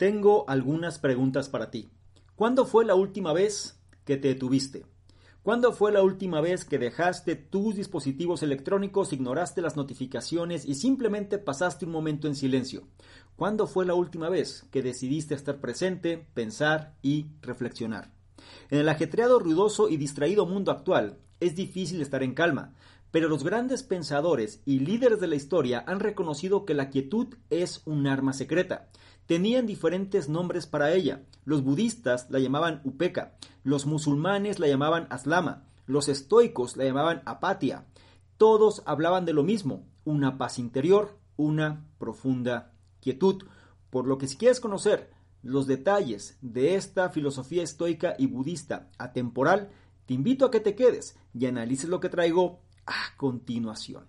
Tengo algunas preguntas para ti. ¿Cuándo fue la última vez que te detuviste? ¿Cuándo fue la última vez que dejaste tus dispositivos electrónicos, ignoraste las notificaciones y simplemente pasaste un momento en silencio? ¿Cuándo fue la última vez que decidiste estar presente, pensar y reflexionar? En el ajetreado, ruidoso y distraído mundo actual, es difícil estar en calma, pero los grandes pensadores y líderes de la historia han reconocido que la quietud es un arma secreta tenían diferentes nombres para ella. Los budistas la llamaban Upeka, los musulmanes la llamaban Aslama, los estoicos la llamaban Apatia. Todos hablaban de lo mismo, una paz interior, una profunda quietud. Por lo que si quieres conocer los detalles de esta filosofía estoica y budista atemporal, te invito a que te quedes y analices lo que traigo a continuación.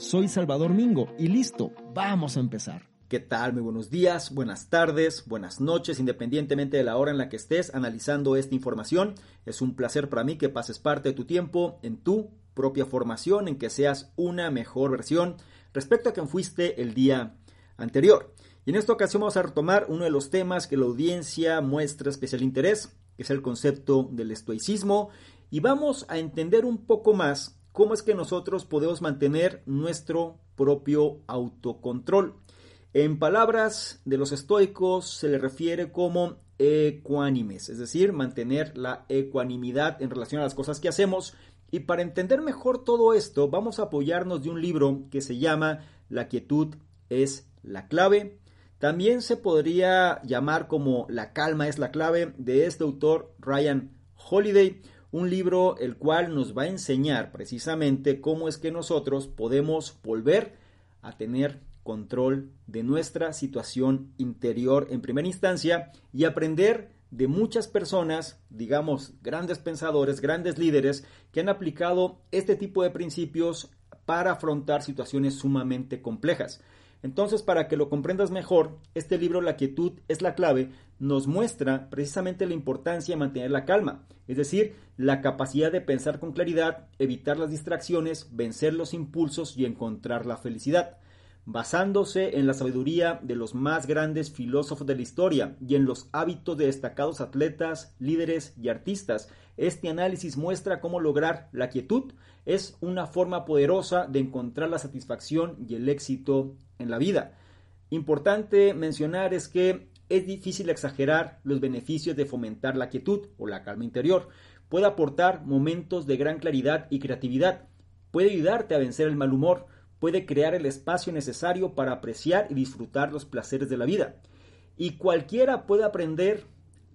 Soy Salvador Mingo y listo, vamos a empezar. ¿Qué tal? Muy buenos días, buenas tardes, buenas noches, independientemente de la hora en la que estés analizando esta información. Es un placer para mí que pases parte de tu tiempo en tu propia formación, en que seas una mejor versión respecto a quien fuiste el día anterior. Y en esta ocasión vamos a retomar uno de los temas que la audiencia muestra especial interés, que es el concepto del estoicismo, y vamos a entender un poco más cómo es que nosotros podemos mantener nuestro propio autocontrol. En palabras de los estoicos se le refiere como ecuánimes, es decir, mantener la ecuanimidad en relación a las cosas que hacemos. Y para entender mejor todo esto, vamos a apoyarnos de un libro que se llama La quietud es la clave. También se podría llamar como La calma es la clave de este autor Ryan Holiday un libro el cual nos va a enseñar precisamente cómo es que nosotros podemos volver a tener control de nuestra situación interior en primera instancia y aprender de muchas personas, digamos, grandes pensadores, grandes líderes, que han aplicado este tipo de principios para afrontar situaciones sumamente complejas. Entonces, para que lo comprendas mejor, este libro La quietud es la clave nos muestra precisamente la importancia de mantener la calma, es decir, la capacidad de pensar con claridad, evitar las distracciones, vencer los impulsos y encontrar la felicidad. Basándose en la sabiduría de los más grandes filósofos de la historia y en los hábitos de destacados atletas, líderes y artistas, este análisis muestra cómo lograr la quietud es una forma poderosa de encontrar la satisfacción y el éxito en la vida. Importante mencionar es que es difícil exagerar los beneficios de fomentar la quietud o la calma interior. Puede aportar momentos de gran claridad y creatividad. Puede ayudarte a vencer el mal humor. Puede crear el espacio necesario para apreciar y disfrutar los placeres de la vida. Y cualquiera puede aprender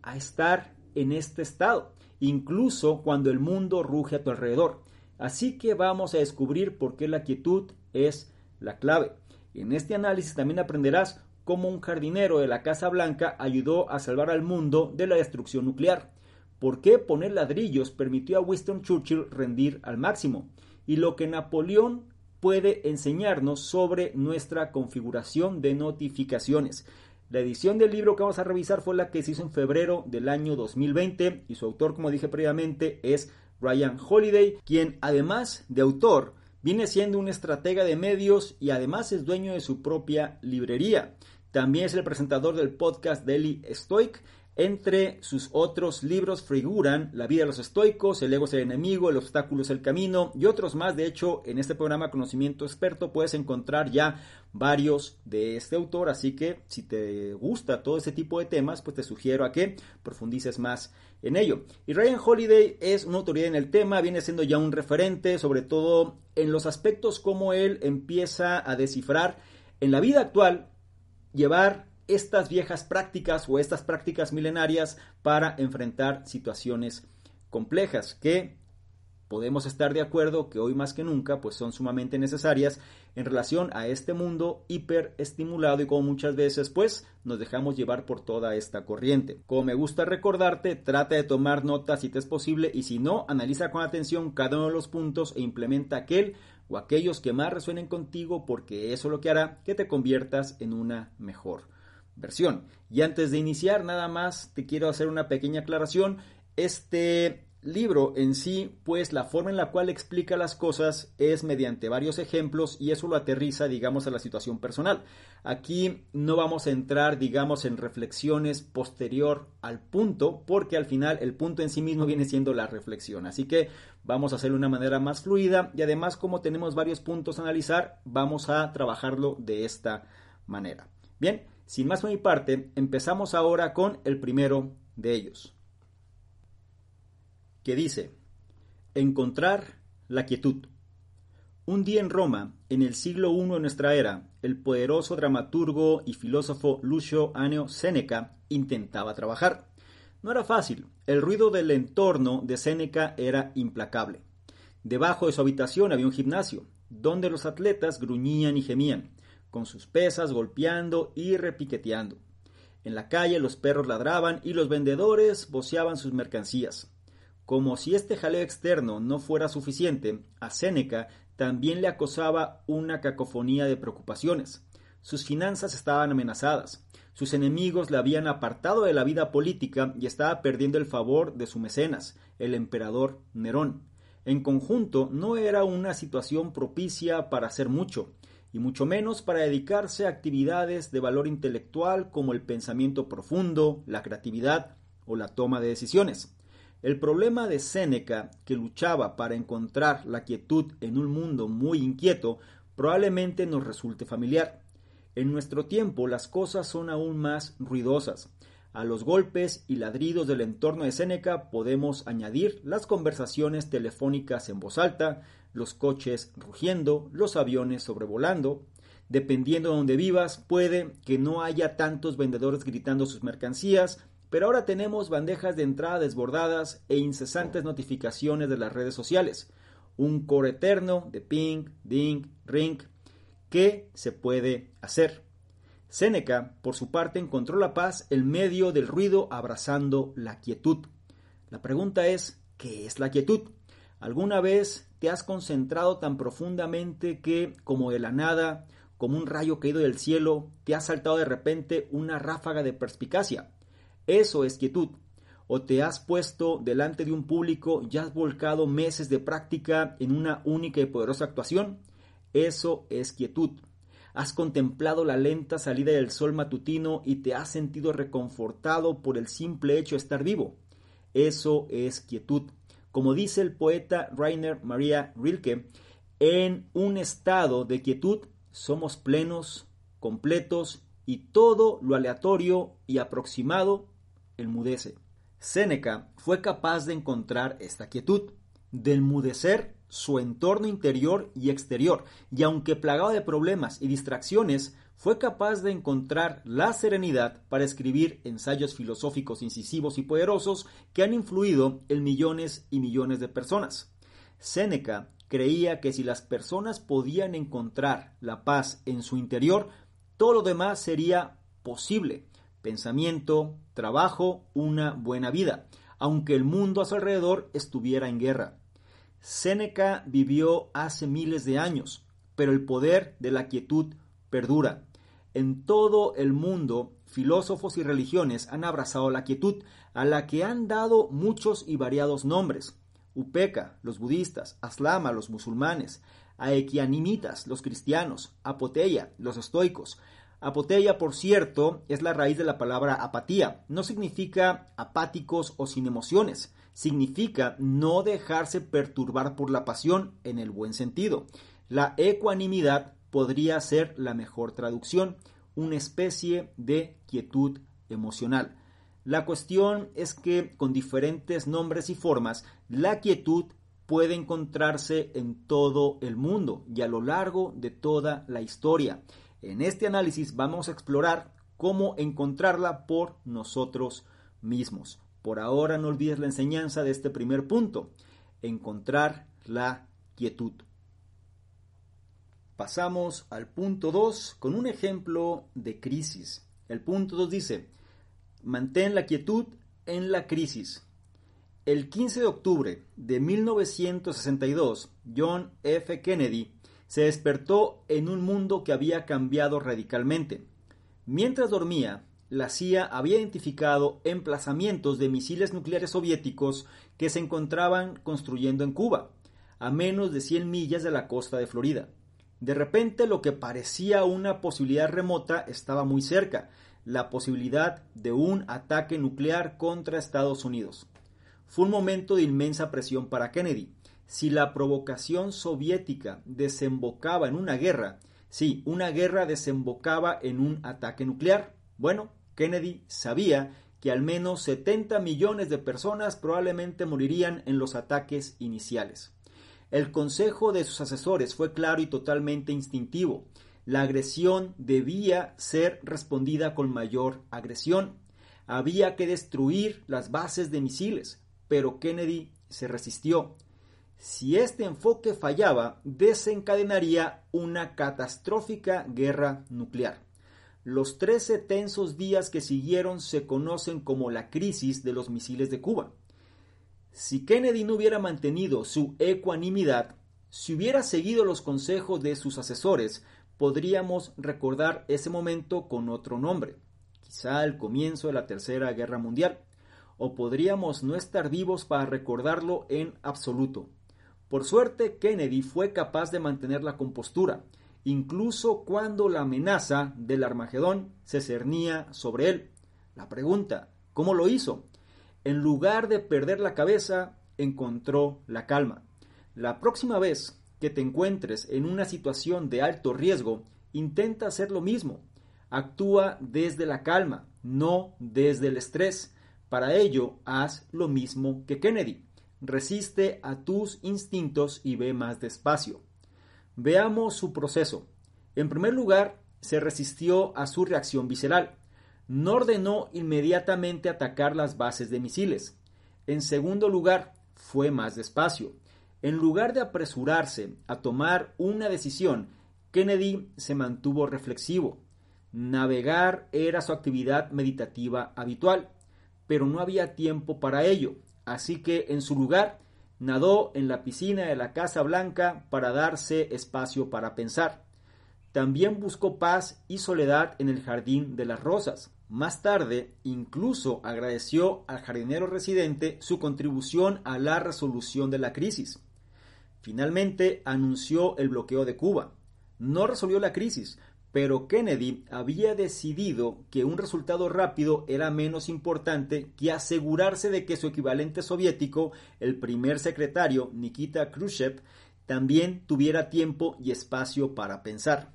a estar en este estado, incluso cuando el mundo ruge a tu alrededor. Así que vamos a descubrir por qué la quietud es la clave. En este análisis también aprenderás cómo un jardinero de la Casa Blanca ayudó a salvar al mundo de la destrucción nuclear, por qué poner ladrillos permitió a Winston Churchill rendir al máximo, y lo que Napoleón puede enseñarnos sobre nuestra configuración de notificaciones. La edición del libro que vamos a revisar fue la que se hizo en febrero del año 2020 y su autor, como dije previamente, es Ryan Holiday, quien además de autor Viene siendo un estratega de medios y además es dueño de su propia librería. También es el presentador del podcast Daily Stoic. Entre sus otros libros figuran La vida de los estoicos, El ego es el enemigo, El obstáculo es el camino y otros más. De hecho, en este programa Conocimiento Experto puedes encontrar ya varios de este autor, así que si te gusta todo ese tipo de temas, pues te sugiero a que profundices más en ello. Y Ryan Holiday es una autoridad en el tema, viene siendo ya un referente, sobre todo en los aspectos como él empieza a descifrar en la vida actual, llevar estas viejas prácticas o estas prácticas milenarias para enfrentar situaciones complejas que podemos estar de acuerdo que hoy más que nunca pues son sumamente necesarias en relación a este mundo hiperestimulado y como muchas veces pues nos dejamos llevar por toda esta corriente. Como me gusta recordarte, trata de tomar notas si te es posible y si no, analiza con atención cada uno de los puntos e implementa aquel o aquellos que más resuenen contigo porque eso es lo que hará que te conviertas en una mejor versión. Y antes de iniciar, nada más te quiero hacer una pequeña aclaración. Este libro en sí, pues la forma en la cual explica las cosas es mediante varios ejemplos y eso lo aterriza, digamos, a la situación personal. Aquí no vamos a entrar, digamos, en reflexiones posterior al punto, porque al final el punto en sí mismo viene siendo la reflexión. Así que vamos a hacerlo de una manera más fluida y además como tenemos varios puntos a analizar, vamos a trabajarlo de esta manera. Bien, sin más por mi parte, empezamos ahora con el primero de ellos que dice, encontrar la quietud. Un día en Roma, en el siglo I de nuestra era, el poderoso dramaturgo y filósofo Lucio Anneo Séneca intentaba trabajar. No era fácil, el ruido del entorno de Séneca era implacable. Debajo de su habitación había un gimnasio, donde los atletas gruñían y gemían, con sus pesas golpeando y repiqueteando. En la calle los perros ladraban y los vendedores voceaban sus mercancías. Como si este jaleo externo no fuera suficiente, a Séneca también le acosaba una cacofonía de preocupaciones. Sus finanzas estaban amenazadas, sus enemigos le habían apartado de la vida política y estaba perdiendo el favor de su mecenas, el emperador Nerón. En conjunto, no era una situación propicia para hacer mucho, y mucho menos para dedicarse a actividades de valor intelectual como el pensamiento profundo, la creatividad o la toma de decisiones. El problema de Séneca, que luchaba para encontrar la quietud en un mundo muy inquieto, probablemente nos resulte familiar. En nuestro tiempo las cosas son aún más ruidosas. A los golpes y ladridos del entorno de Séneca podemos añadir las conversaciones telefónicas en voz alta, los coches rugiendo, los aviones sobrevolando. Dependiendo de donde vivas, puede que no haya tantos vendedores gritando sus mercancías, pero ahora tenemos bandejas de entrada desbordadas e incesantes notificaciones de las redes sociales. Un coro eterno de ping, ding, ring. ¿Qué se puede hacer? Séneca, por su parte, encontró la paz en medio del ruido abrazando la quietud. La pregunta es, ¿qué es la quietud? ¿Alguna vez te has concentrado tan profundamente que, como de la nada, como un rayo caído del cielo, te ha saltado de repente una ráfaga de perspicacia? Eso es quietud. O te has puesto delante de un público y has volcado meses de práctica en una única y poderosa actuación. Eso es quietud. Has contemplado la lenta salida del sol matutino y te has sentido reconfortado por el simple hecho de estar vivo. Eso es quietud. Como dice el poeta Rainer Maria Rilke, en un estado de quietud somos plenos, completos y todo lo aleatorio y aproximado enmudece. Séneca fue capaz de encontrar esta quietud, de enmudecer su entorno interior y exterior, y aunque plagado de problemas y distracciones, fue capaz de encontrar la serenidad para escribir ensayos filosóficos incisivos y poderosos que han influido en millones y millones de personas. Séneca creía que si las personas podían encontrar la paz en su interior, todo lo demás sería posible pensamiento, trabajo, una buena vida, aunque el mundo a su alrededor estuviera en guerra. Séneca vivió hace miles de años, pero el poder de la quietud perdura. En todo el mundo, filósofos y religiones han abrazado la quietud, a la que han dado muchos y variados nombres. Upeka, los budistas, Aslama, los musulmanes, Aequianimitas, los cristianos, Apoteia, los estoicos, Apoteia, por cierto, es la raíz de la palabra apatía. No significa apáticos o sin emociones. Significa no dejarse perturbar por la pasión en el buen sentido. La ecuanimidad podría ser la mejor traducción, una especie de quietud emocional. La cuestión es que con diferentes nombres y formas, la quietud puede encontrarse en todo el mundo y a lo largo de toda la historia. En este análisis vamos a explorar cómo encontrarla por nosotros mismos. Por ahora no olvides la enseñanza de este primer punto, encontrar la quietud. Pasamos al punto 2 con un ejemplo de crisis. El punto 2 dice, mantén la quietud en la crisis. El 15 de octubre de 1962, John F. Kennedy se despertó en un mundo que había cambiado radicalmente. Mientras dormía, la CIA había identificado emplazamientos de misiles nucleares soviéticos que se encontraban construyendo en Cuba, a menos de 100 millas de la costa de Florida. De repente lo que parecía una posibilidad remota estaba muy cerca, la posibilidad de un ataque nuclear contra Estados Unidos. Fue un momento de inmensa presión para Kennedy. Si la provocación soviética desembocaba en una guerra, sí, una guerra desembocaba en un ataque nuclear, bueno, Kennedy sabía que al menos 70 millones de personas probablemente morirían en los ataques iniciales. El consejo de sus asesores fue claro y totalmente instintivo. La agresión debía ser respondida con mayor agresión. Había que destruir las bases de misiles, pero Kennedy se resistió. Si este enfoque fallaba, desencadenaría una catastrófica guerra nuclear. Los 13 tensos días que siguieron se conocen como la crisis de los misiles de Cuba. Si Kennedy no hubiera mantenido su ecuanimidad, si hubiera seguido los consejos de sus asesores, podríamos recordar ese momento con otro nombre, quizá el comienzo de la Tercera Guerra Mundial, o podríamos no estar vivos para recordarlo en absoluto. Por suerte, Kennedy fue capaz de mantener la compostura, incluso cuando la amenaza del Armagedón se cernía sobre él. La pregunta, ¿cómo lo hizo? En lugar de perder la cabeza, encontró la calma. La próxima vez que te encuentres en una situación de alto riesgo, intenta hacer lo mismo. Actúa desde la calma, no desde el estrés. Para ello, haz lo mismo que Kennedy. Resiste a tus instintos y ve más despacio. Veamos su proceso. En primer lugar, se resistió a su reacción visceral. No ordenó inmediatamente atacar las bases de misiles. En segundo lugar, fue más despacio. En lugar de apresurarse a tomar una decisión, Kennedy se mantuvo reflexivo. Navegar era su actividad meditativa habitual, pero no había tiempo para ello, así que en su lugar Nadó en la piscina de la Casa Blanca para darse espacio para pensar. También buscó paz y soledad en el Jardín de las Rosas. Más tarde, incluso agradeció al jardinero residente su contribución a la resolución de la crisis. Finalmente, anunció el bloqueo de Cuba. No resolvió la crisis, pero Kennedy había decidido que un resultado rápido era menos importante que asegurarse de que su equivalente soviético, el primer secretario Nikita Khrushchev, también tuviera tiempo y espacio para pensar.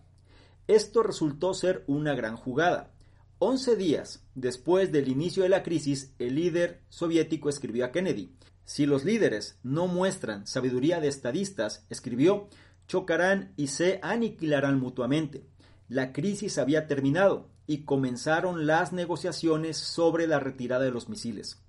Esto resultó ser una gran jugada. Once días después del inicio de la crisis, el líder soviético escribió a Kennedy, si los líderes no muestran sabiduría de estadistas, escribió, chocarán y se aniquilarán mutuamente. La crisis había terminado y comenzaron las negociaciones sobre la retirada de los misiles.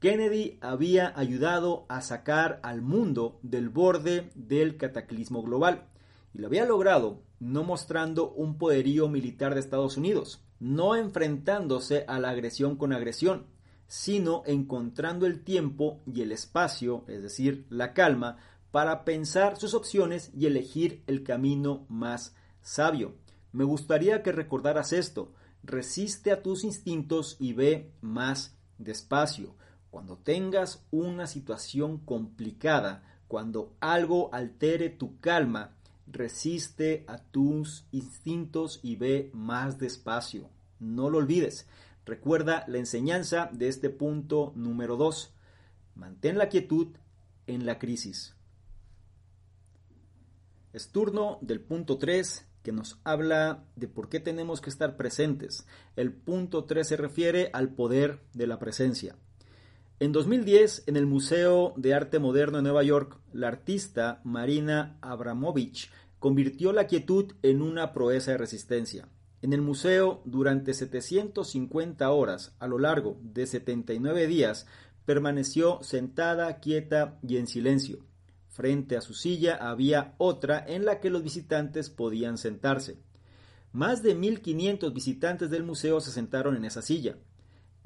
Kennedy había ayudado a sacar al mundo del borde del cataclismo global y lo había logrado no mostrando un poderío militar de Estados Unidos, no enfrentándose a la agresión con agresión, sino encontrando el tiempo y el espacio, es decir, la calma, para pensar sus opciones y elegir el camino más sabio. Me gustaría que recordaras esto. Resiste a tus instintos y ve más despacio. Cuando tengas una situación complicada, cuando algo altere tu calma, resiste a tus instintos y ve más despacio. No lo olvides. Recuerda la enseñanza de este punto número 2. Mantén la quietud en la crisis. Es turno del punto 3 que nos habla de por qué tenemos que estar presentes. El punto 3 se refiere al poder de la presencia. En 2010, en el Museo de Arte Moderno de Nueva York, la artista Marina Abramovich convirtió la quietud en una proeza de resistencia. En el museo, durante 750 horas, a lo largo de 79 días, permaneció sentada, quieta y en silencio. Frente a su silla había otra en la que los visitantes podían sentarse. Más de 1500 visitantes del museo se sentaron en esa silla.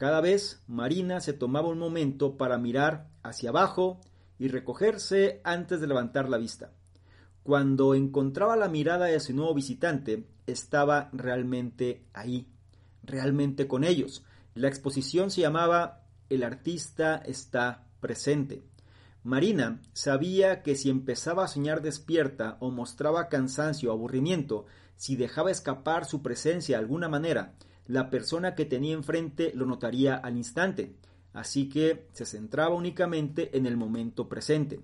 Cada vez Marina se tomaba un momento para mirar hacia abajo y recogerse antes de levantar la vista. Cuando encontraba la mirada de su nuevo visitante, estaba realmente ahí, realmente con ellos. La exposición se llamaba El artista está presente. Marina sabía que si empezaba a soñar despierta o mostraba cansancio o aburrimiento, si dejaba escapar su presencia de alguna manera, la persona que tenía enfrente lo notaría al instante, así que se centraba únicamente en el momento presente.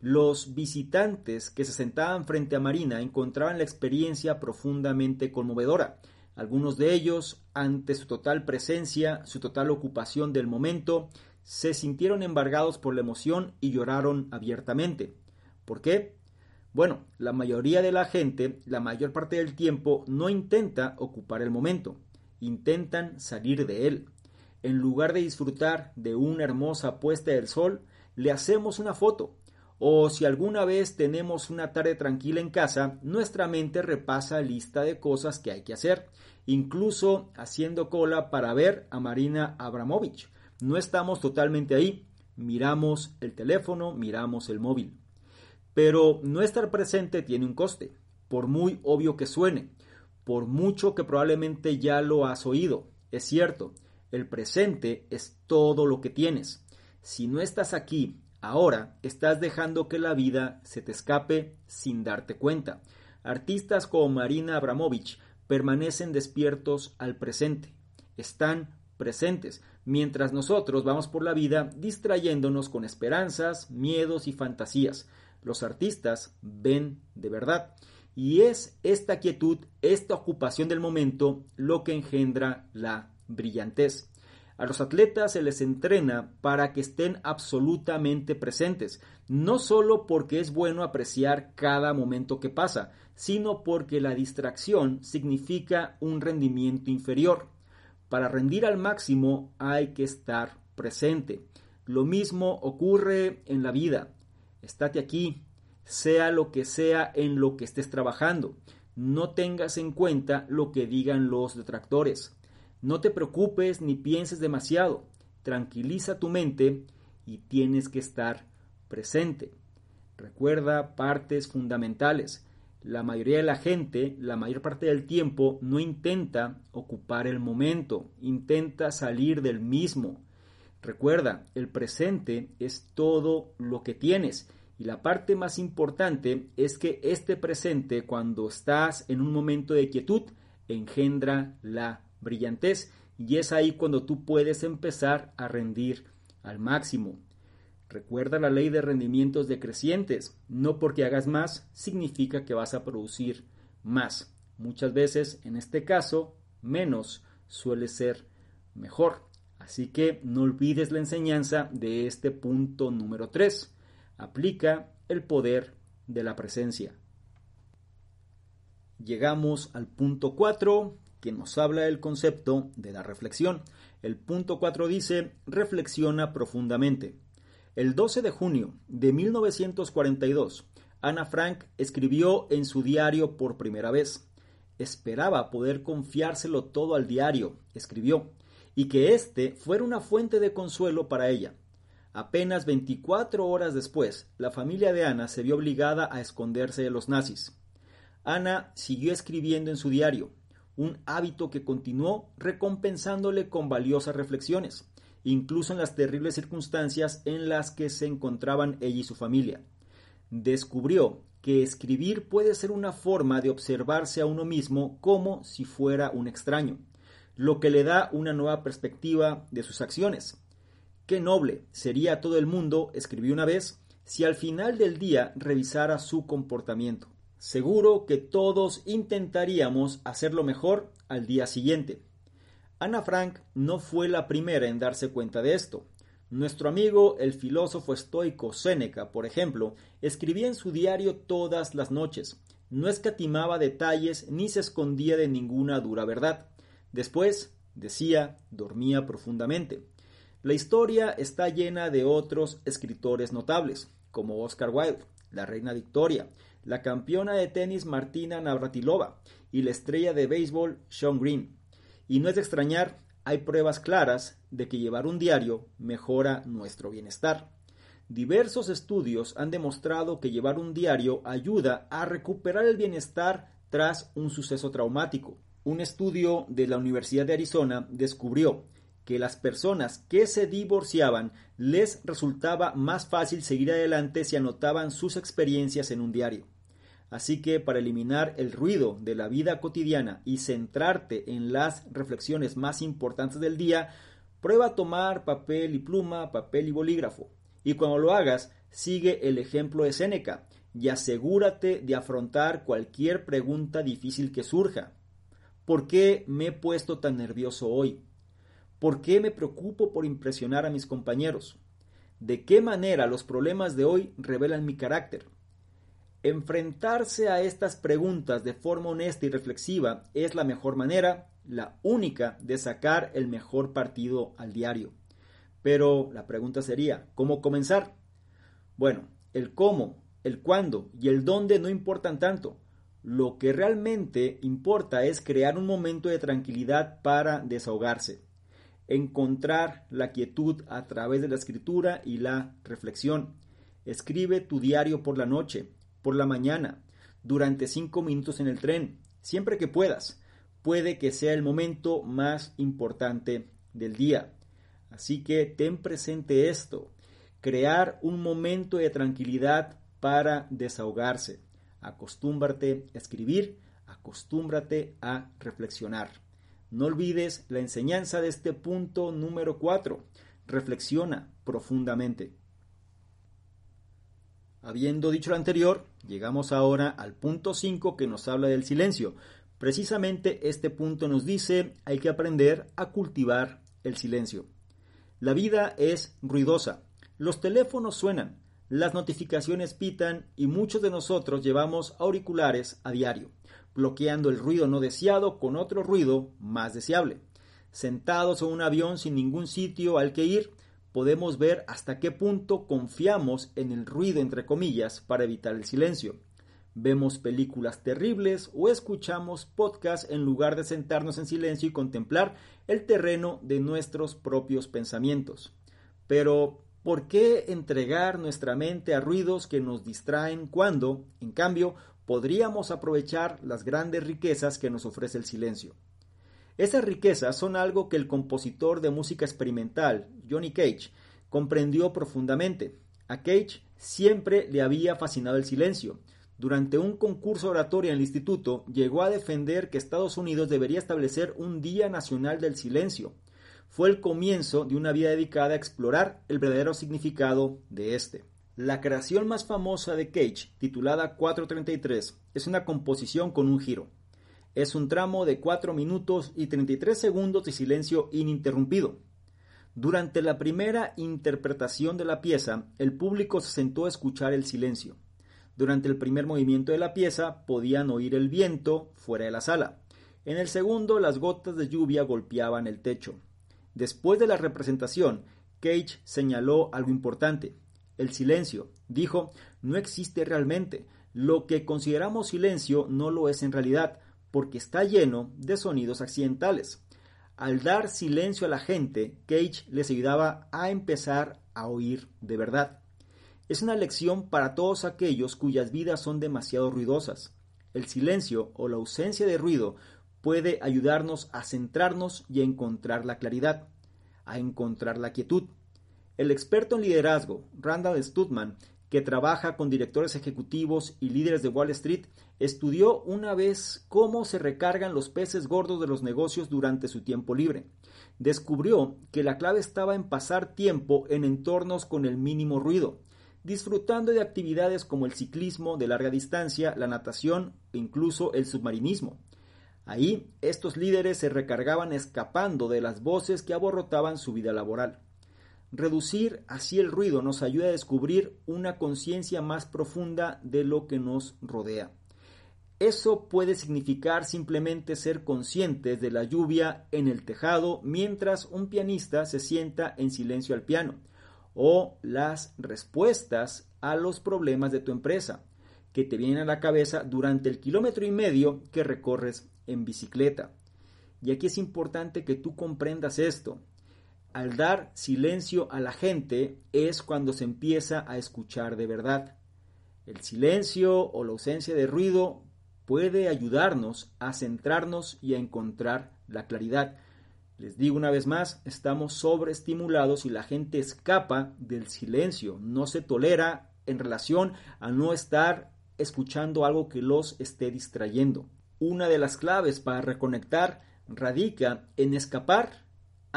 Los visitantes que se sentaban frente a Marina encontraban la experiencia profundamente conmovedora. Algunos de ellos, ante su total presencia, su total ocupación del momento, se sintieron embargados por la emoción y lloraron abiertamente. ¿Por qué? Bueno, la mayoría de la gente, la mayor parte del tiempo, no intenta ocupar el momento, intentan salir de él. En lugar de disfrutar de una hermosa puesta del sol, le hacemos una foto. O si alguna vez tenemos una tarde tranquila en casa, nuestra mente repasa lista de cosas que hay que hacer, incluso haciendo cola para ver a Marina Abramovich no estamos totalmente ahí. Miramos el teléfono, miramos el móvil. Pero no estar presente tiene un coste, por muy obvio que suene, por mucho que probablemente ya lo has oído. Es cierto, el presente es todo lo que tienes. Si no estás aquí, ahora, estás dejando que la vida se te escape sin darte cuenta. Artistas como Marina Abramovich permanecen despiertos al presente. Están presentes, mientras nosotros vamos por la vida distrayéndonos con esperanzas, miedos y fantasías. Los artistas ven de verdad. Y es esta quietud, esta ocupación del momento, lo que engendra la brillantez. A los atletas se les entrena para que estén absolutamente presentes, no solo porque es bueno apreciar cada momento que pasa, sino porque la distracción significa un rendimiento inferior. Para rendir al máximo hay que estar presente. Lo mismo ocurre en la vida. Estate aquí, sea lo que sea en lo que estés trabajando. No tengas en cuenta lo que digan los detractores. No te preocupes ni pienses demasiado. Tranquiliza tu mente y tienes que estar presente. Recuerda partes fundamentales. La mayoría de la gente, la mayor parte del tiempo, no intenta ocupar el momento, intenta salir del mismo. Recuerda, el presente es todo lo que tienes y la parte más importante es que este presente, cuando estás en un momento de quietud, engendra la brillantez y es ahí cuando tú puedes empezar a rendir al máximo. Recuerda la ley de rendimientos decrecientes. No porque hagas más significa que vas a producir más. Muchas veces, en este caso, menos suele ser mejor. Así que no olvides la enseñanza de este punto número 3. Aplica el poder de la presencia. Llegamos al punto 4 que nos habla del concepto de la reflexión. El punto 4 dice, reflexiona profundamente. El 12 de junio de 1942, Ana Frank escribió en su diario por primera vez. Esperaba poder confiárselo todo al diario, escribió, y que éste fuera una fuente de consuelo para ella. Apenas 24 horas después, la familia de Ana se vio obligada a esconderse de los nazis. Ana siguió escribiendo en su diario, un hábito que continuó recompensándole con valiosas reflexiones incluso en las terribles circunstancias en las que se encontraban ella y su familia. Descubrió que escribir puede ser una forma de observarse a uno mismo como si fuera un extraño, lo que le da una nueva perspectiva de sus acciones. Qué noble sería todo el mundo, escribió una vez, si al final del día revisara su comportamiento. Seguro que todos intentaríamos hacerlo mejor al día siguiente. Ana Frank no fue la primera en darse cuenta de esto. Nuestro amigo el filósofo estoico Séneca, por ejemplo, escribía en su diario todas las noches. No escatimaba detalles ni se escondía de ninguna dura verdad. Después, decía, dormía profundamente. La historia está llena de otros escritores notables, como Oscar Wilde, la reina Victoria, la campeona de tenis Martina Navratilova y la estrella de béisbol Sean Green. Y no es de extrañar, hay pruebas claras de que llevar un diario mejora nuestro bienestar. Diversos estudios han demostrado que llevar un diario ayuda a recuperar el bienestar tras un suceso traumático. Un estudio de la Universidad de Arizona descubrió que las personas que se divorciaban les resultaba más fácil seguir adelante si anotaban sus experiencias en un diario. Así que para eliminar el ruido de la vida cotidiana y centrarte en las reflexiones más importantes del día, prueba a tomar papel y pluma, papel y bolígrafo. Y cuando lo hagas, sigue el ejemplo de Séneca y asegúrate de afrontar cualquier pregunta difícil que surja. ¿Por qué me he puesto tan nervioso hoy? ¿Por qué me preocupo por impresionar a mis compañeros? ¿De qué manera los problemas de hoy revelan mi carácter? Enfrentarse a estas preguntas de forma honesta y reflexiva es la mejor manera, la única, de sacar el mejor partido al diario. Pero la pregunta sería, ¿cómo comenzar? Bueno, el cómo, el cuándo y el dónde no importan tanto. Lo que realmente importa es crear un momento de tranquilidad para desahogarse, encontrar la quietud a través de la escritura y la reflexión. Escribe tu diario por la noche, por la mañana, durante cinco minutos en el tren, siempre que puedas. Puede que sea el momento más importante del día. Así que ten presente esto, crear un momento de tranquilidad para desahogarse. Acostúmbrate a escribir, acostúmbrate a reflexionar. No olvides la enseñanza de este punto número 4. Reflexiona profundamente. Habiendo dicho lo anterior, llegamos ahora al punto 5 que nos habla del silencio. Precisamente este punto nos dice hay que aprender a cultivar el silencio. La vida es ruidosa. Los teléfonos suenan, las notificaciones pitan y muchos de nosotros llevamos auriculares a diario, bloqueando el ruido no deseado con otro ruido más deseable. Sentados en un avión sin ningún sitio al que ir, podemos ver hasta qué punto confiamos en el ruido entre comillas para evitar el silencio vemos películas terribles o escuchamos podcasts en lugar de sentarnos en silencio y contemplar el terreno de nuestros propios pensamientos. Pero, ¿por qué entregar nuestra mente a ruidos que nos distraen cuando, en cambio, podríamos aprovechar las grandes riquezas que nos ofrece el silencio? Esas riquezas son algo que el compositor de música experimental, Johnny Cage, comprendió profundamente. A Cage siempre le había fascinado el silencio, durante un concurso oratorio en el instituto, llegó a defender que Estados Unidos debería establecer un Día Nacional del Silencio. Fue el comienzo de una vida dedicada a explorar el verdadero significado de este. La creación más famosa de Cage, titulada 433, es una composición con un giro. Es un tramo de 4 minutos y 33 segundos de silencio ininterrumpido. Durante la primera interpretación de la pieza, el público se sentó a escuchar el silencio. Durante el primer movimiento de la pieza podían oír el viento fuera de la sala. En el segundo las gotas de lluvia golpeaban el techo. Después de la representación, Cage señaló algo importante. El silencio, dijo, no existe realmente. Lo que consideramos silencio no lo es en realidad, porque está lleno de sonidos accidentales. Al dar silencio a la gente, Cage les ayudaba a empezar a oír de verdad. Es una lección para todos aquellos cuyas vidas son demasiado ruidosas. El silencio o la ausencia de ruido puede ayudarnos a centrarnos y a encontrar la claridad, a encontrar la quietud. El experto en liderazgo, Randall Studman, que trabaja con directores ejecutivos y líderes de Wall Street, estudió una vez cómo se recargan los peces gordos de los negocios durante su tiempo libre. Descubrió que la clave estaba en pasar tiempo en entornos con el mínimo ruido, disfrutando de actividades como el ciclismo de larga distancia, la natación e incluso el submarinismo. Ahí, estos líderes se recargaban escapando de las voces que aborrotaban su vida laboral. Reducir así el ruido nos ayuda a descubrir una conciencia más profunda de lo que nos rodea. Eso puede significar simplemente ser conscientes de la lluvia en el tejado mientras un pianista se sienta en silencio al piano, o las respuestas a los problemas de tu empresa que te vienen a la cabeza durante el kilómetro y medio que recorres en bicicleta. Y aquí es importante que tú comprendas esto. Al dar silencio a la gente es cuando se empieza a escuchar de verdad. El silencio o la ausencia de ruido puede ayudarnos a centrarnos y a encontrar la claridad. Les digo una vez más, estamos sobreestimulados y la gente escapa del silencio, no se tolera en relación a no estar escuchando algo que los esté distrayendo. Una de las claves para reconectar radica en escapar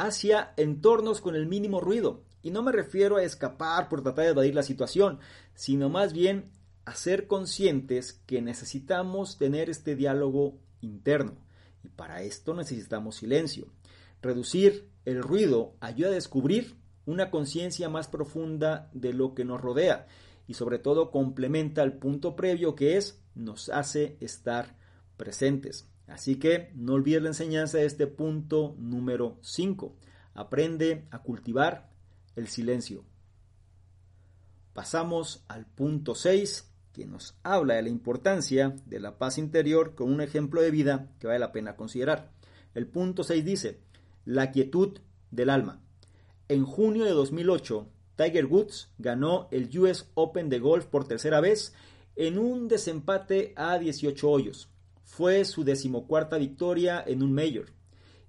hacia entornos con el mínimo ruido. Y no me refiero a escapar por tratar de evadir la situación, sino más bien a ser conscientes que necesitamos tener este diálogo interno. Y para esto necesitamos silencio. Reducir el ruido ayuda a descubrir una conciencia más profunda de lo que nos rodea y sobre todo complementa el punto previo que es nos hace estar presentes. Así que no olvides la enseñanza de este punto número 5. Aprende a cultivar el silencio. Pasamos al punto 6, que nos habla de la importancia de la paz interior con un ejemplo de vida que vale la pena considerar. El punto 6 dice, la quietud del alma. En junio de 2008, Tiger Woods ganó el US Open de golf por tercera vez en un desempate a 18 hoyos. Fue su decimocuarta victoria en un Major,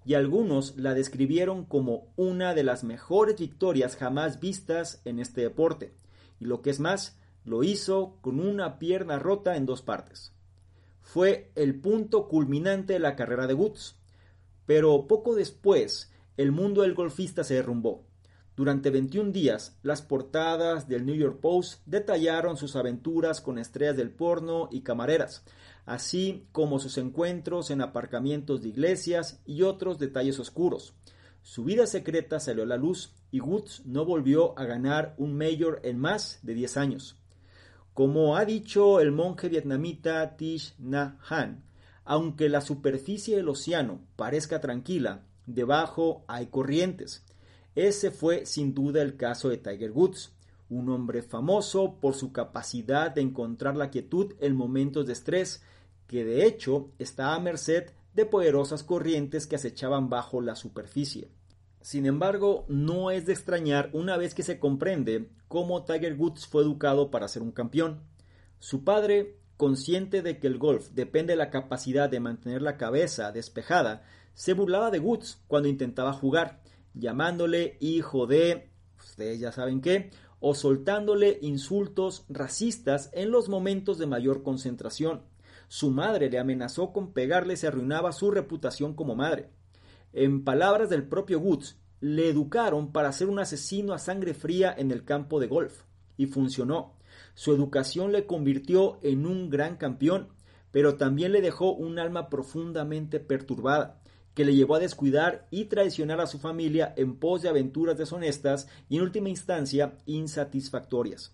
y algunos la describieron como una de las mejores victorias jamás vistas en este deporte, y lo que es más, lo hizo con una pierna rota en dos partes. Fue el punto culminante de la carrera de Woods, pero poco después el mundo del golfista se derrumbó. Durante 21 días, las portadas del New York Post detallaron sus aventuras con estrellas del porno y camareras, así como sus encuentros en aparcamientos de iglesias y otros detalles oscuros. Su vida secreta salió a la luz y Woods no volvió a ganar un mayor en más de 10 años. Como ha dicho el monje vietnamita Thich Nhat Hanh, aunque la superficie del océano parezca tranquila, debajo hay corrientes. Ese fue sin duda el caso de Tiger Woods, un hombre famoso por su capacidad de encontrar la quietud en momentos de estrés que de hecho está a merced de poderosas corrientes que acechaban bajo la superficie. Sin embargo, no es de extrañar una vez que se comprende cómo Tiger Woods fue educado para ser un campeón. Su padre, consciente de que el golf depende de la capacidad de mantener la cabeza despejada, se burlaba de Woods cuando intentaba jugar, llamándole hijo de, ustedes ya saben qué, o soltándole insultos racistas en los momentos de mayor concentración. Su madre le amenazó con pegarle si arruinaba su reputación como madre. En palabras del propio Woods, le educaron para ser un asesino a sangre fría en el campo de golf. Y funcionó. Su educación le convirtió en un gran campeón, pero también le dejó un alma profundamente perturbada, que le llevó a descuidar y traicionar a su familia en pos de aventuras deshonestas y en última instancia insatisfactorias.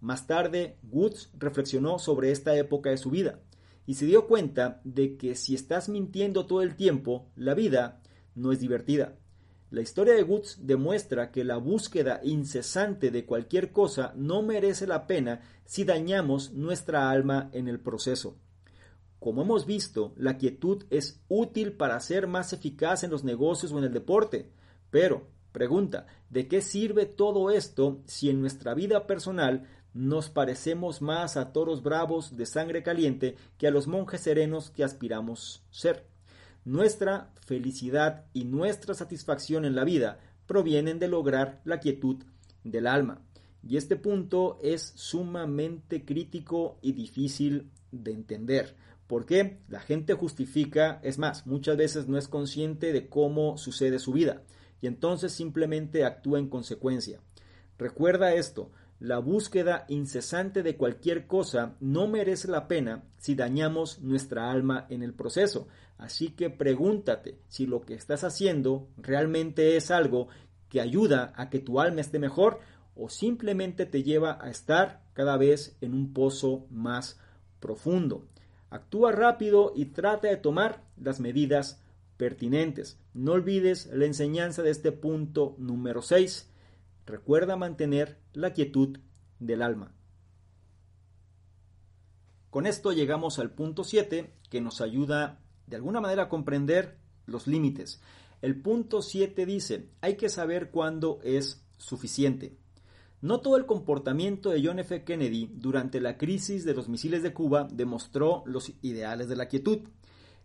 Más tarde, Woods reflexionó sobre esta época de su vida y se dio cuenta de que si estás mintiendo todo el tiempo, la vida no es divertida. La historia de Woods demuestra que la búsqueda incesante de cualquier cosa no merece la pena si dañamos nuestra alma en el proceso. Como hemos visto, la quietud es útil para ser más eficaz en los negocios o en el deporte. Pero, pregunta, ¿de qué sirve todo esto si en nuestra vida personal nos parecemos más a toros bravos de sangre caliente que a los monjes serenos que aspiramos ser. Nuestra felicidad y nuestra satisfacción en la vida provienen de lograr la quietud del alma. Y este punto es sumamente crítico y difícil de entender. porque La gente justifica, es más, muchas veces no es consciente de cómo sucede su vida y entonces simplemente actúa en consecuencia. Recuerda esto, la búsqueda incesante de cualquier cosa no merece la pena si dañamos nuestra alma en el proceso. Así que pregúntate si lo que estás haciendo realmente es algo que ayuda a que tu alma esté mejor o simplemente te lleva a estar cada vez en un pozo más profundo. Actúa rápido y trata de tomar las medidas pertinentes. No olvides la enseñanza de este punto número 6. Recuerda mantener la quietud del alma. Con esto llegamos al punto 7 que nos ayuda de alguna manera a comprender los límites. El punto 7 dice, hay que saber cuándo es suficiente. No todo el comportamiento de John F. Kennedy durante la crisis de los misiles de Cuba demostró los ideales de la quietud.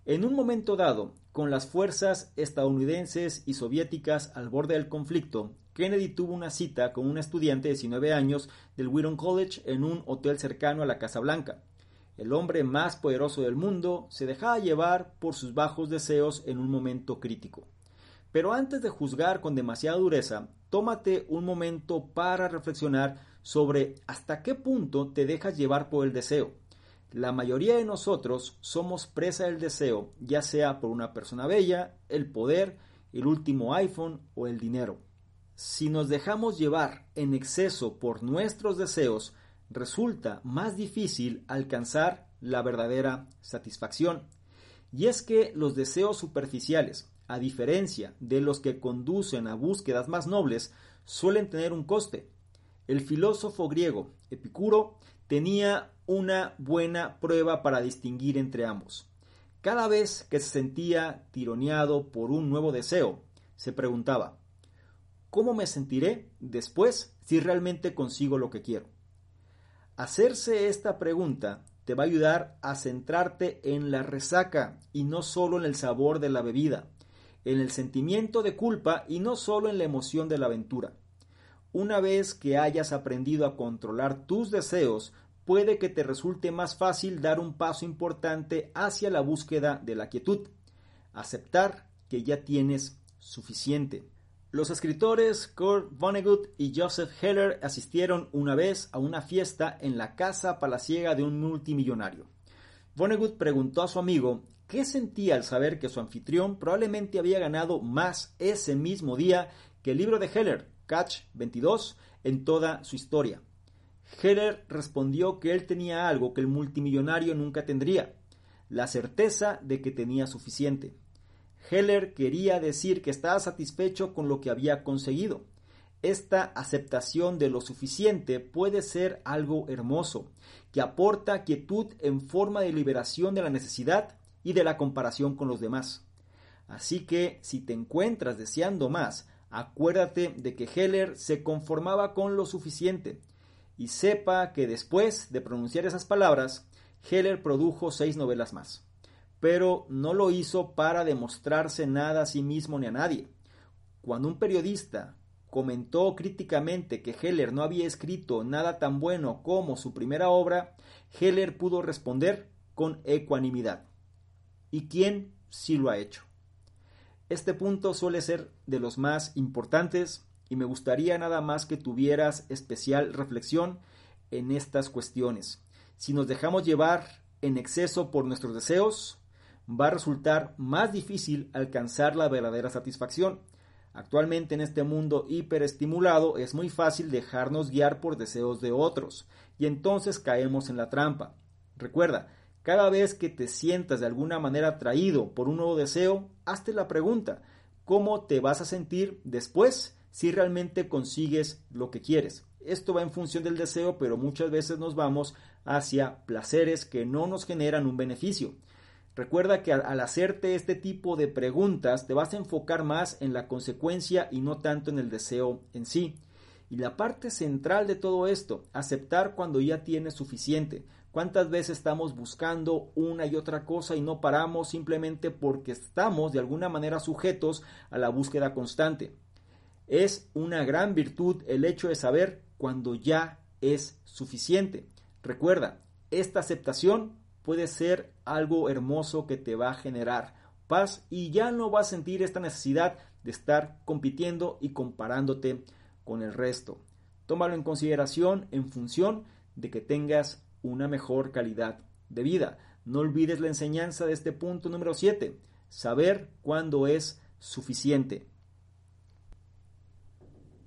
En un momento dado, con las fuerzas estadounidenses y soviéticas al borde del conflicto, Kennedy tuvo una cita con un estudiante de 19 años del Wheaton College en un hotel cercano a la Casa Blanca. El hombre más poderoso del mundo se dejaba llevar por sus bajos deseos en un momento crítico. Pero antes de juzgar con demasiada dureza, tómate un momento para reflexionar sobre hasta qué punto te dejas llevar por el deseo. La mayoría de nosotros somos presa del deseo, ya sea por una persona bella, el poder, el último iPhone o el dinero. Si nos dejamos llevar en exceso por nuestros deseos, resulta más difícil alcanzar la verdadera satisfacción. Y es que los deseos superficiales, a diferencia de los que conducen a búsquedas más nobles, suelen tener un coste. El filósofo griego Epicuro tenía una buena prueba para distinguir entre ambos. Cada vez que se sentía tironeado por un nuevo deseo, se preguntaba, ¿cómo me sentiré después si realmente consigo lo que quiero? Hacerse esta pregunta te va a ayudar a centrarte en la resaca y no solo en el sabor de la bebida en el sentimiento de culpa y no solo en la emoción de la aventura. Una vez que hayas aprendido a controlar tus deseos, puede que te resulte más fácil dar un paso importante hacia la búsqueda de la quietud. Aceptar que ya tienes suficiente. Los escritores Kurt Vonnegut y Joseph Heller asistieron una vez a una fiesta en la casa palaciega de un multimillonario. Vonnegut preguntó a su amigo qué sentía al saber que su anfitrión probablemente había ganado más ese mismo día que el libro de Heller, Catch 22, en toda su historia. Heller respondió que él tenía algo que el multimillonario nunca tendría, la certeza de que tenía suficiente. Heller quería decir que estaba satisfecho con lo que había conseguido. Esta aceptación de lo suficiente puede ser algo hermoso, que aporta quietud en forma de liberación de la necesidad y de la comparación con los demás. Así que si te encuentras deseando más, acuérdate de que Heller se conformaba con lo suficiente y sepa que después de pronunciar esas palabras, Heller produjo seis novelas más. Pero no lo hizo para demostrarse nada a sí mismo ni a nadie. Cuando un periodista comentó críticamente que Heller no había escrito nada tan bueno como su primera obra, Heller pudo responder con ecuanimidad y quién sí lo ha hecho. Este punto suele ser de los más importantes y me gustaría nada más que tuvieras especial reflexión en estas cuestiones. Si nos dejamos llevar en exceso por nuestros deseos, va a resultar más difícil alcanzar la verdadera satisfacción. Actualmente en este mundo hiperestimulado es muy fácil dejarnos guiar por deseos de otros y entonces caemos en la trampa. Recuerda, cada vez que te sientas de alguna manera atraído por un nuevo deseo, hazte la pregunta, ¿cómo te vas a sentir después si realmente consigues lo que quieres? Esto va en función del deseo, pero muchas veces nos vamos hacia placeres que no nos generan un beneficio. Recuerda que al, hacerte este tipo de preguntas te vas a enfocar más en la consecuencia y no tanto en el deseo en sí. Y la parte central de todo esto, aceptar cuando ya tienes suficiente. ¿Cuántas veces estamos buscando una y otra cosa y no paramos simplemente porque estamos de alguna manera sujetos a la búsqueda constante? Es una gran virtud el hecho de saber cuando ya es suficiente. Recuerda, esta aceptación puede ser algo hermoso que te va a generar paz y ya no vas a sentir esta necesidad de estar compitiendo y comparándote con el resto. Tómalo en consideración en función de que tengas una mejor calidad de vida. No olvides la enseñanza de este punto número 7, saber cuándo es suficiente.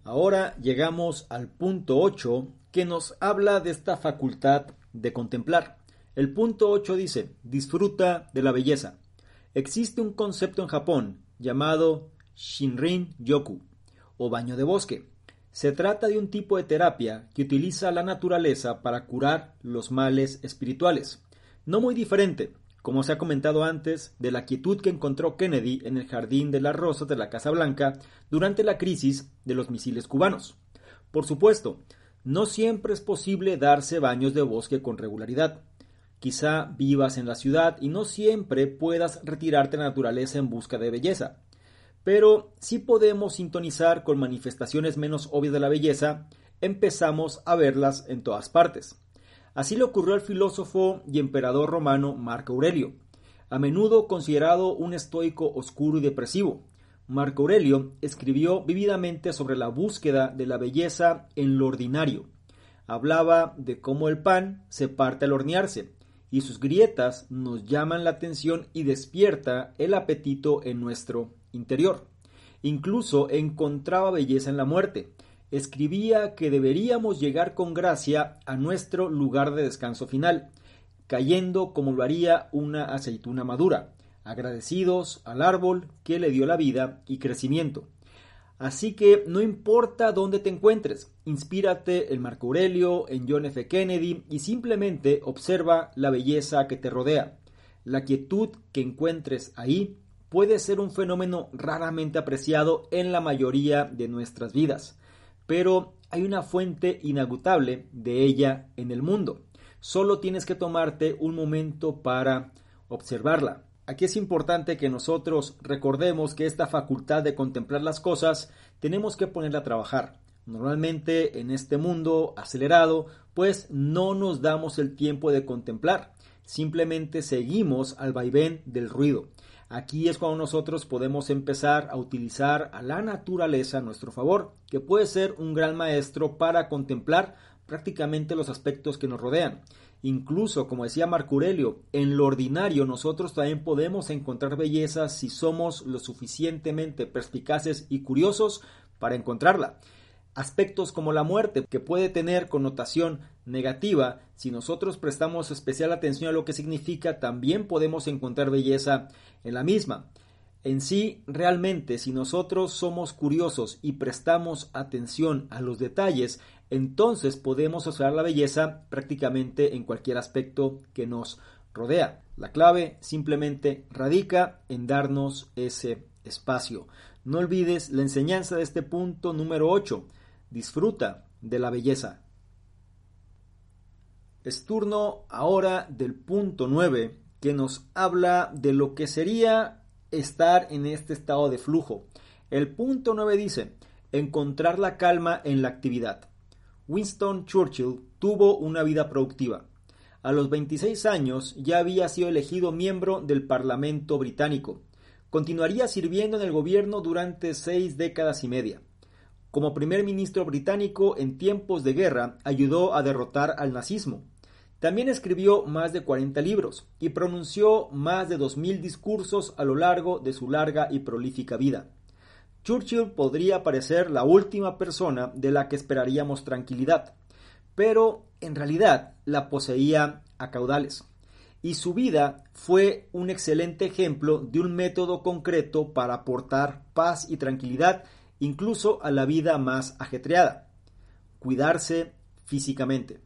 Ahora llegamos al punto 8 que nos habla de esta facultad de contemplar. El punto 8 dice, disfruta de la belleza. Existe un concepto en Japón llamado Shinrin Yoku, o baño de bosque. Se trata de un tipo de terapia que utiliza la naturaleza para curar los males espirituales. No muy diferente, como se ha comentado antes, de la quietud que encontró Kennedy en el jardín de las rosas de la Casa Blanca durante la crisis de los misiles cubanos. Por supuesto, no siempre es posible darse baños de bosque con regularidad. Quizá vivas en la ciudad y no siempre puedas retirarte a la naturaleza en busca de belleza. Pero si podemos sintonizar con manifestaciones menos obvias de la belleza, empezamos a verlas en todas partes. Así le ocurrió al filósofo y emperador romano Marco Aurelio, a menudo considerado un estoico oscuro y depresivo. Marco Aurelio escribió vividamente sobre la búsqueda de la belleza en lo ordinario. Hablaba de cómo el pan se parte al hornearse, y sus grietas nos llaman la atención y despierta el apetito en nuestro interior. Incluso encontraba belleza en la muerte, escribía que deberíamos llegar con gracia a nuestro lugar de descanso final, cayendo como lo haría una aceituna madura, agradecidos al árbol que le dio la vida y crecimiento. Así que no importa dónde te encuentres, inspírate en Marco Aurelio, en John F. Kennedy y simplemente observa la belleza que te rodea. La quietud que encuentres ahí puede ser un fenómeno raramente apreciado en la mayoría de nuestras vidas pero hay una fuente inagotable de ella en el mundo. Solo tienes que tomarte un momento para observarla. Aquí es importante que nosotros recordemos que esta facultad de contemplar las cosas tenemos que ponerla a trabajar. Normalmente en este mundo acelerado, pues no nos damos el tiempo de contemplar, simplemente seguimos al vaivén del ruido. Aquí es cuando nosotros podemos empezar a utilizar a la naturaleza a nuestro favor, que puede ser un gran maestro para contemplar prácticamente los aspectos que nos rodean. Incluso, como decía Marco Aurelio, en lo ordinario nosotros también podemos encontrar belleza si somos lo suficientemente perspicaces y curiosos para encontrarla aspectos como la muerte, que puede tener connotación negativa, si nosotros prestamos especial atención a lo que significa, también podemos encontrar belleza en la misma. En sí, realmente, si nosotros somos curiosos y prestamos atención a los detalles, entonces podemos observar la belleza prácticamente en cualquier aspecto que nos rodea. La clave simplemente radica en darnos ese espacio. No olvides la enseñanza de este punto número 8 disfruta de la belleza. Es turno ahora del punto 9 que nos habla de lo que sería estar en este estado de flujo. El punto 9 dice, encontrar la calma en la actividad. Winston Churchill tuvo una vida productiva. A los 26 años ya había sido elegido miembro del Parlamento británico. Continuaría sirviendo en el gobierno durante seis décadas y media. Como primer ministro británico en tiempos de guerra, ayudó a derrotar al nazismo. También escribió más de 40 libros y pronunció más de 2.000 discursos a lo largo de su larga y prolífica vida. Churchill podría parecer la última persona de la que esperaríamos tranquilidad, pero en realidad la poseía a caudales. Y su vida fue un excelente ejemplo de un método concreto para aportar paz y tranquilidad incluso a la vida más ajetreada. Cuidarse físicamente.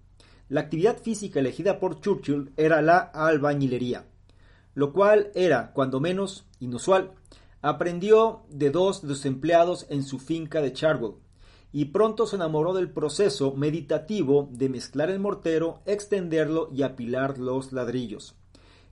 La actividad física elegida por Churchill era la albañilería, lo cual era, cuando menos, inusual. Aprendió de dos de los empleados en su finca de Charwell y pronto se enamoró del proceso meditativo de mezclar el mortero, extenderlo y apilar los ladrillos.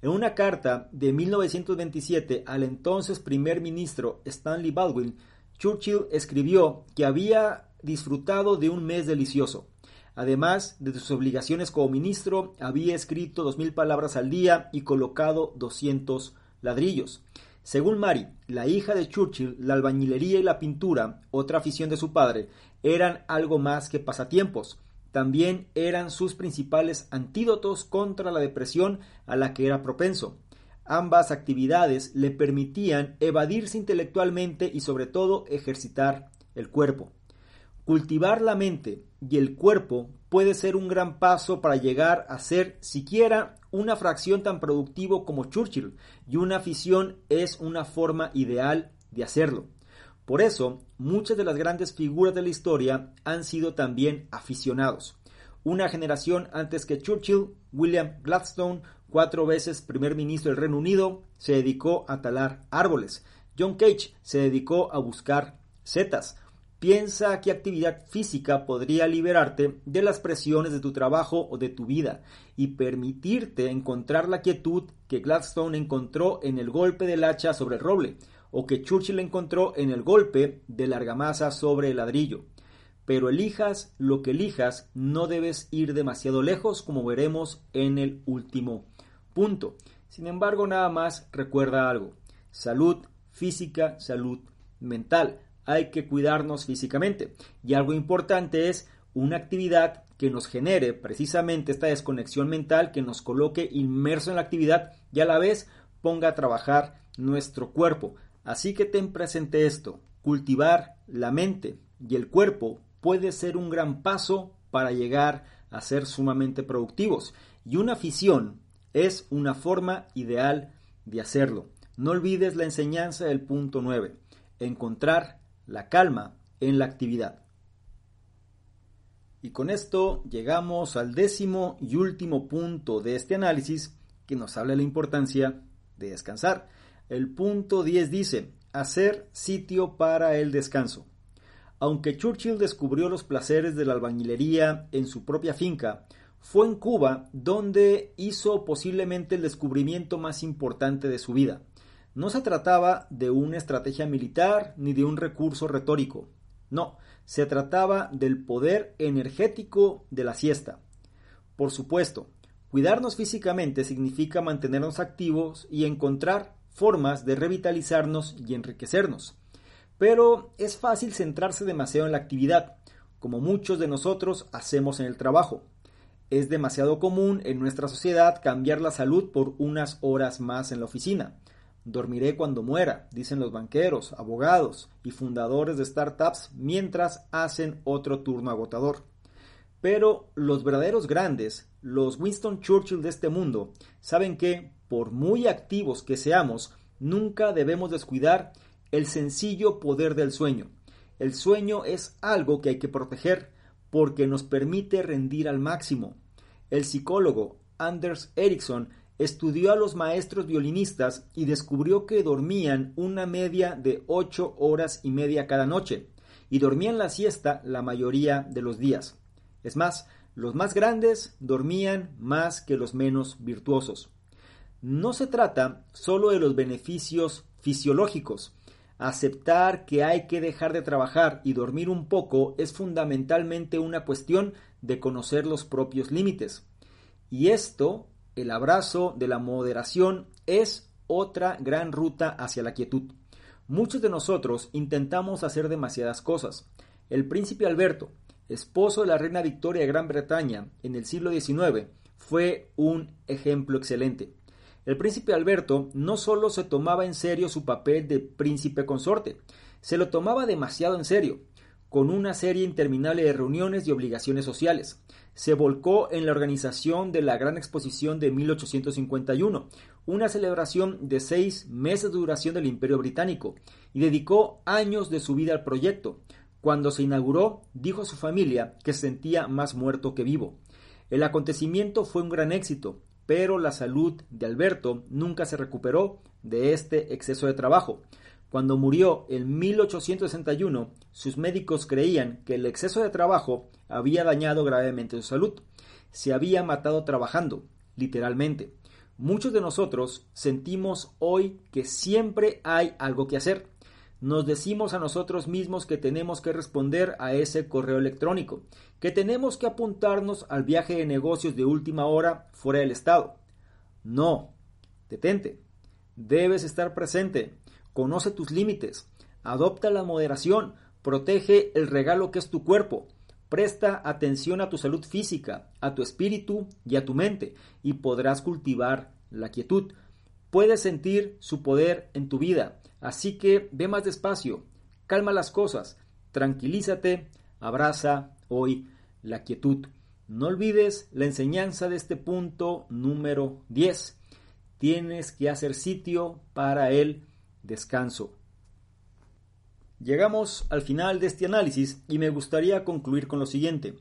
En una carta de 1927 al entonces primer ministro Stanley Baldwin Churchill escribió que había disfrutado de un mes delicioso. Además de sus obligaciones como ministro, había escrito dos mil palabras al día y colocado 200 ladrillos. Según Mary, la hija de Churchill, la albañilería y la pintura, otra afición de su padre, eran algo más que pasatiempos. También eran sus principales antídotos contra la depresión a la que era propenso. Ambas actividades le permitían evadirse intelectualmente y sobre todo ejercitar el cuerpo. Cultivar la mente y el cuerpo puede ser un gran paso para llegar a ser siquiera una fracción tan productivo como Churchill, y una afición es una forma ideal de hacerlo. Por eso, muchas de las grandes figuras de la historia han sido también aficionados. Una generación antes que Churchill, William Gladstone, cuatro veces primer ministro del Reino Unido, se dedicó a talar árboles. John Cage se dedicó a buscar setas. Piensa qué actividad física podría liberarte de las presiones de tu trabajo o de tu vida y permitirte encontrar la quietud que Gladstone encontró en el golpe del hacha sobre el roble o que Churchill encontró en el golpe de la argamasa sobre el ladrillo. Pero elijas lo que elijas, no debes ir demasiado lejos como veremos en el último punto. Sin embargo, nada más recuerda algo. Salud física, salud mental hay que cuidarnos físicamente. Y algo importante es una actividad que nos genere precisamente esta desconexión mental, que nos coloque inmerso en la actividad y a la vez ponga a trabajar nuestro cuerpo. Así que ten presente esto, cultivar la mente y el cuerpo puede ser un gran paso para llegar a ser sumamente productivos y una afición es una forma ideal de hacerlo. No olvides la enseñanza del punto 9, encontrar la calma en la actividad. Y con esto llegamos al décimo y último punto de este análisis que nos habla de la importancia de descansar. El punto 10 dice, hacer sitio para el descanso. Aunque Churchill descubrió los placeres de la albañilería en su propia finca, fue en Cuba donde hizo posiblemente el descubrimiento más importante de su vida. No se trataba de una estrategia militar ni de un recurso retórico. No, se trataba del poder energético de la siesta. Por supuesto, cuidarnos físicamente significa mantenernos activos y encontrar formas de revitalizarnos y enriquecernos. Pero es fácil centrarse demasiado en la actividad, como muchos de nosotros hacemos en el trabajo. Es demasiado común en nuestra sociedad cambiar la salud por unas horas más en la oficina. Dormiré cuando muera, dicen los banqueros, abogados y fundadores de startups mientras hacen otro turno agotador. Pero los verdaderos grandes, los Winston Churchill de este mundo, saben que, por muy activos que seamos, nunca debemos descuidar el sencillo poder del sueño. El sueño es algo que hay que proteger porque nos permite rendir al máximo. El psicólogo Anders Ericsson Estudió a los maestros violinistas y descubrió que dormían una media de ocho horas y media cada noche, y dormían la siesta la mayoría de los días. Es más, los más grandes dormían más que los menos virtuosos. No se trata solo de los beneficios fisiológicos. Aceptar que hay que dejar de trabajar y dormir un poco es fundamentalmente una cuestión de conocer los propios límites. Y esto el abrazo de la moderación es otra gran ruta hacia la quietud. Muchos de nosotros intentamos hacer demasiadas cosas. El príncipe Alberto, esposo de la reina Victoria de Gran Bretaña en el siglo XIX, fue un ejemplo excelente. El príncipe Alberto no solo se tomaba en serio su papel de príncipe consorte, se lo tomaba demasiado en serio, con una serie interminable de reuniones y obligaciones sociales se volcó en la organización de la Gran Exposición de 1851, una celebración de seis meses de duración del Imperio Británico, y dedicó años de su vida al proyecto. Cuando se inauguró, dijo a su familia que se sentía más muerto que vivo. El acontecimiento fue un gran éxito, pero la salud de Alberto nunca se recuperó de este exceso de trabajo. Cuando murió en 1861, sus médicos creían que el exceso de trabajo había dañado gravemente su salud. Se había matado trabajando, literalmente. Muchos de nosotros sentimos hoy que siempre hay algo que hacer. Nos decimos a nosotros mismos que tenemos que responder a ese correo electrónico, que tenemos que apuntarnos al viaje de negocios de última hora fuera del estado. No, detente. Debes estar presente. Conoce tus límites, adopta la moderación, protege el regalo que es tu cuerpo, presta atención a tu salud física, a tu espíritu y a tu mente, y podrás cultivar la quietud. Puedes sentir su poder en tu vida, así que ve más despacio, calma las cosas, tranquilízate, Abraza hoy la quietud. No olvides la enseñanza de este punto número 10. Tienes que hacer sitio para el descanso. Llegamos al final de este análisis y me gustaría concluir con lo siguiente.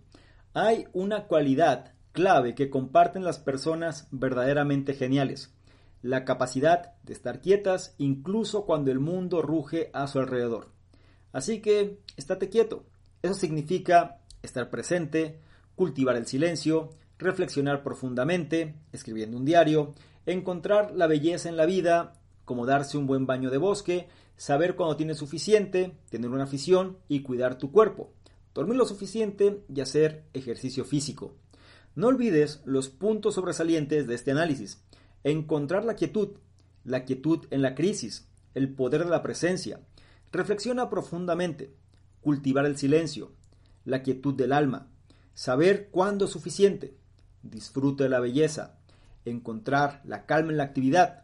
Hay una cualidad clave que comparten las personas verdaderamente geniales. La capacidad de estar quietas incluso cuando el mundo ruge a su alrededor. Así que estate quieto. Eso significa estar presente, cultivar el silencio, reflexionar profundamente, escribiendo un diario, encontrar la belleza en la vida, como darse un buen baño de bosque, saber cuando tienes suficiente, tener una afición y cuidar tu cuerpo, dormir lo suficiente y hacer ejercicio físico. No olvides los puntos sobresalientes de este análisis. Encontrar la quietud, la quietud en la crisis, el poder de la presencia. Reflexiona profundamente, cultivar el silencio, la quietud del alma, saber cuándo es suficiente, disfruta de la belleza, encontrar la calma en la actividad,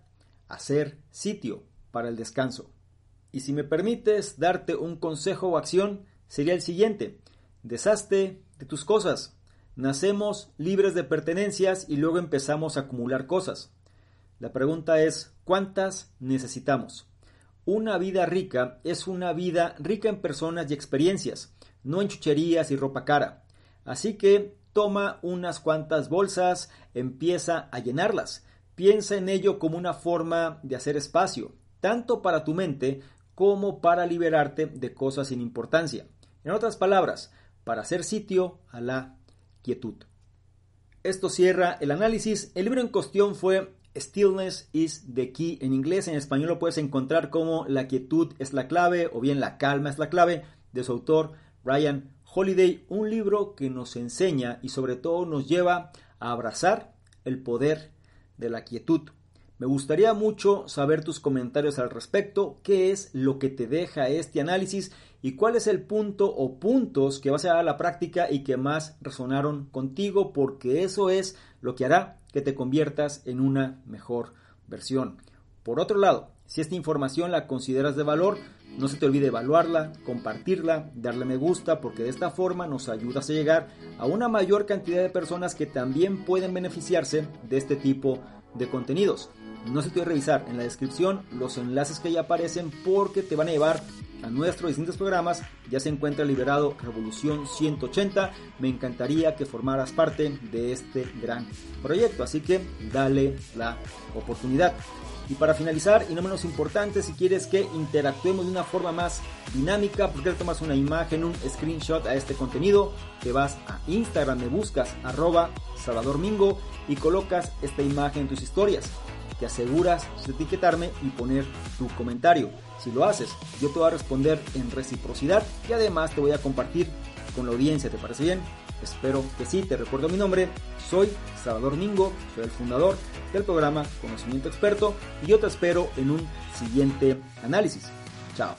hacer sitio para el descanso. Y si me permites darte un consejo o acción, sería el siguiente. Deshazte de tus cosas. Nacemos libres de pertenencias y luego empezamos a acumular cosas. La pregunta es, ¿cuántas necesitamos? Una vida rica es una vida rica en personas y experiencias, no en chucherías y ropa cara. Así que toma unas cuantas bolsas, empieza a llenarlas. Piensa en ello como una forma de hacer espacio, tanto para tu mente como para liberarte de cosas sin importancia. En otras palabras, para hacer sitio a la quietud. Esto cierra el análisis. El libro en cuestión fue Stillness is the key. En inglés, en español lo puedes encontrar como La quietud es la clave o bien La calma es la clave de su autor Ryan Holiday, un libro que nos enseña y sobre todo nos lleva a abrazar el poder de la quietud. Me gustaría mucho saber tus comentarios al respecto, qué es lo que te deja este análisis y cuál es el punto o puntos que vas a dar a la práctica y que más resonaron contigo, porque eso es lo que hará que te conviertas en una mejor versión. Por otro lado, si esta información la consideras de valor, no se te olvide evaluarla, compartirla, darle me gusta, porque de esta forma nos ayudas a llegar a una mayor cantidad de personas que también pueden beneficiarse de este tipo de contenidos. No se te olvide revisar en la descripción los enlaces que ya aparecen porque te van a llevar a nuestros distintos programas. Ya se encuentra liberado Revolución 180. Me encantaría que formaras parte de este gran proyecto, así que dale la oportunidad. Y para finalizar, y no menos importante, si quieres que interactuemos de una forma más dinámica, porque tomas una imagen, un screenshot a este contenido, te vas a Instagram, me buscas arroba Salvador Mingo y colocas esta imagen en tus historias. Te aseguras de etiquetarme y poner tu comentario. Si lo haces, yo te voy a responder en reciprocidad y además te voy a compartir con la audiencia. ¿Te parece bien? Espero que sí, te recuerdo mi nombre, soy Salvador Mingo, soy el fundador del programa Conocimiento Experto y yo te espero en un siguiente análisis. Chao.